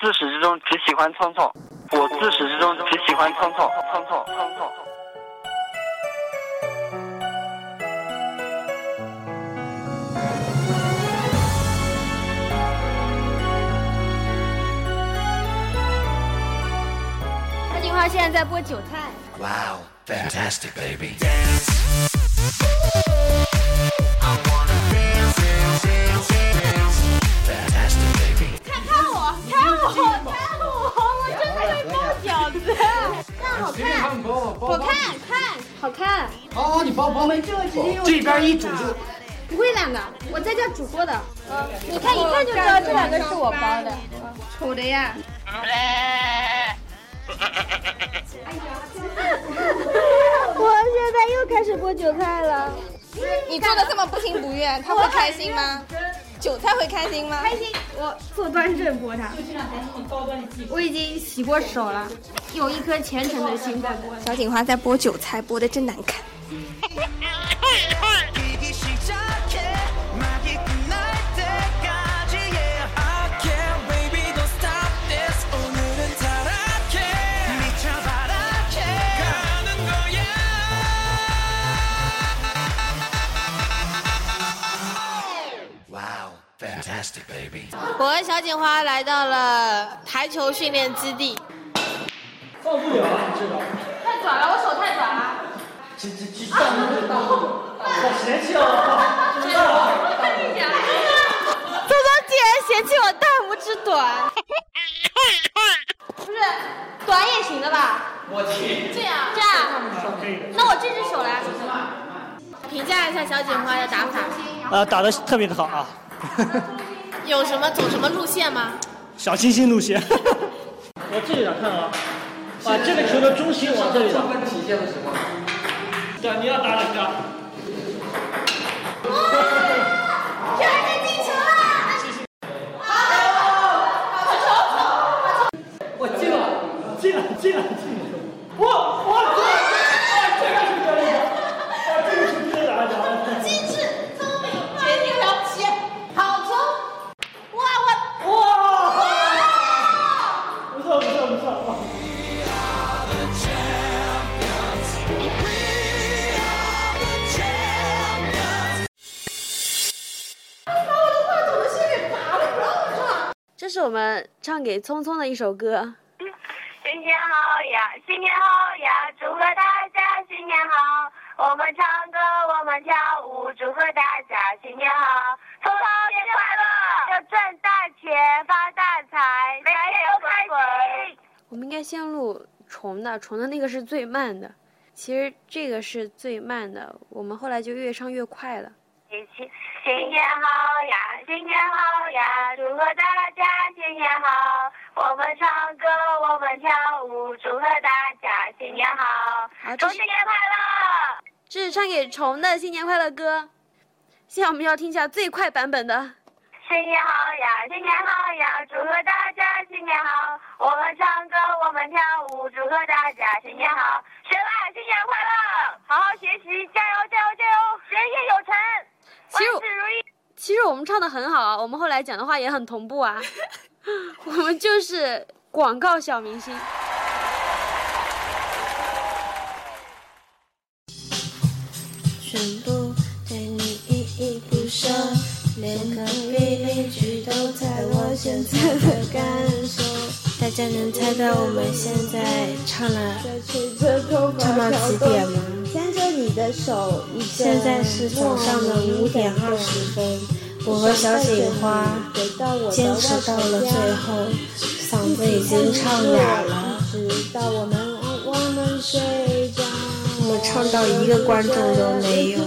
自始至终只喜欢聪聪，我自始至终只喜欢聪聪，聪聪，聪聪。小锦花现在在剥韭菜。Wow, fantastic, baby. 你包包没这这边一煮就不会烂的，我在家煮过的。你看一看就知道这两个是我包的，丑的呀。我现在又开始剥韭菜了。你做的这么不情不愿，他会开心吗？韭菜会开心吗？开心，我坐端正剥它。我已经洗过手了，有一颗虔诚的心在剥。小锦花在剥韭菜，剥的真难看。fantastic, baby. 我和小锦花来到了台球训练基地。放不了啊，你知道？太短了，我手太短了。这这这放不了，好嫌弃哦！知道了。聪聪竟然嫌弃我大拇指短，不是短也行的吧？我去，这样这样。那我这只手来。评价一下小锦花的打法，呃，打的特别的好啊，有什么走什么路线吗？小清新路线。我这里来看啊，把这个球的中心往这里打。体现了什么？对，你要打两下。是我们唱给聪聪的一首歌。新年好呀，新年好呀，祝贺大家新年好！我们唱歌，我们跳舞，祝贺大家新年好！聪聪新年快乐，要赚大钱，发大财，每天都开心。我们应该先录虫的，虫的那个是最慢的。其实这个是最慢的，我们后来就越唱越快了。新新年好呀，新年好呀，祝贺大家新年好！我们唱歌，我们跳舞，祝贺大家新年好！新年快乐！这是唱给虫的新年快乐歌。现在我们要听一下最快版本的。新年好呀，新年好呀，祝贺大家新年好！我们唱歌，我们跳舞，祝贺大家新年好！其实我们唱的很好啊，我们后来讲的话也很同步啊。我们就是广告小明星。全部对你依依不舍，连隔壁邻居都猜我现在的感受。大家能猜到我们现在唱了唱到几点吗？牵着你的手，一现在是早上的五点二十分，我和小锦花坚持到了最后，嗓子已经唱哑了。我唱到一个观众都没有。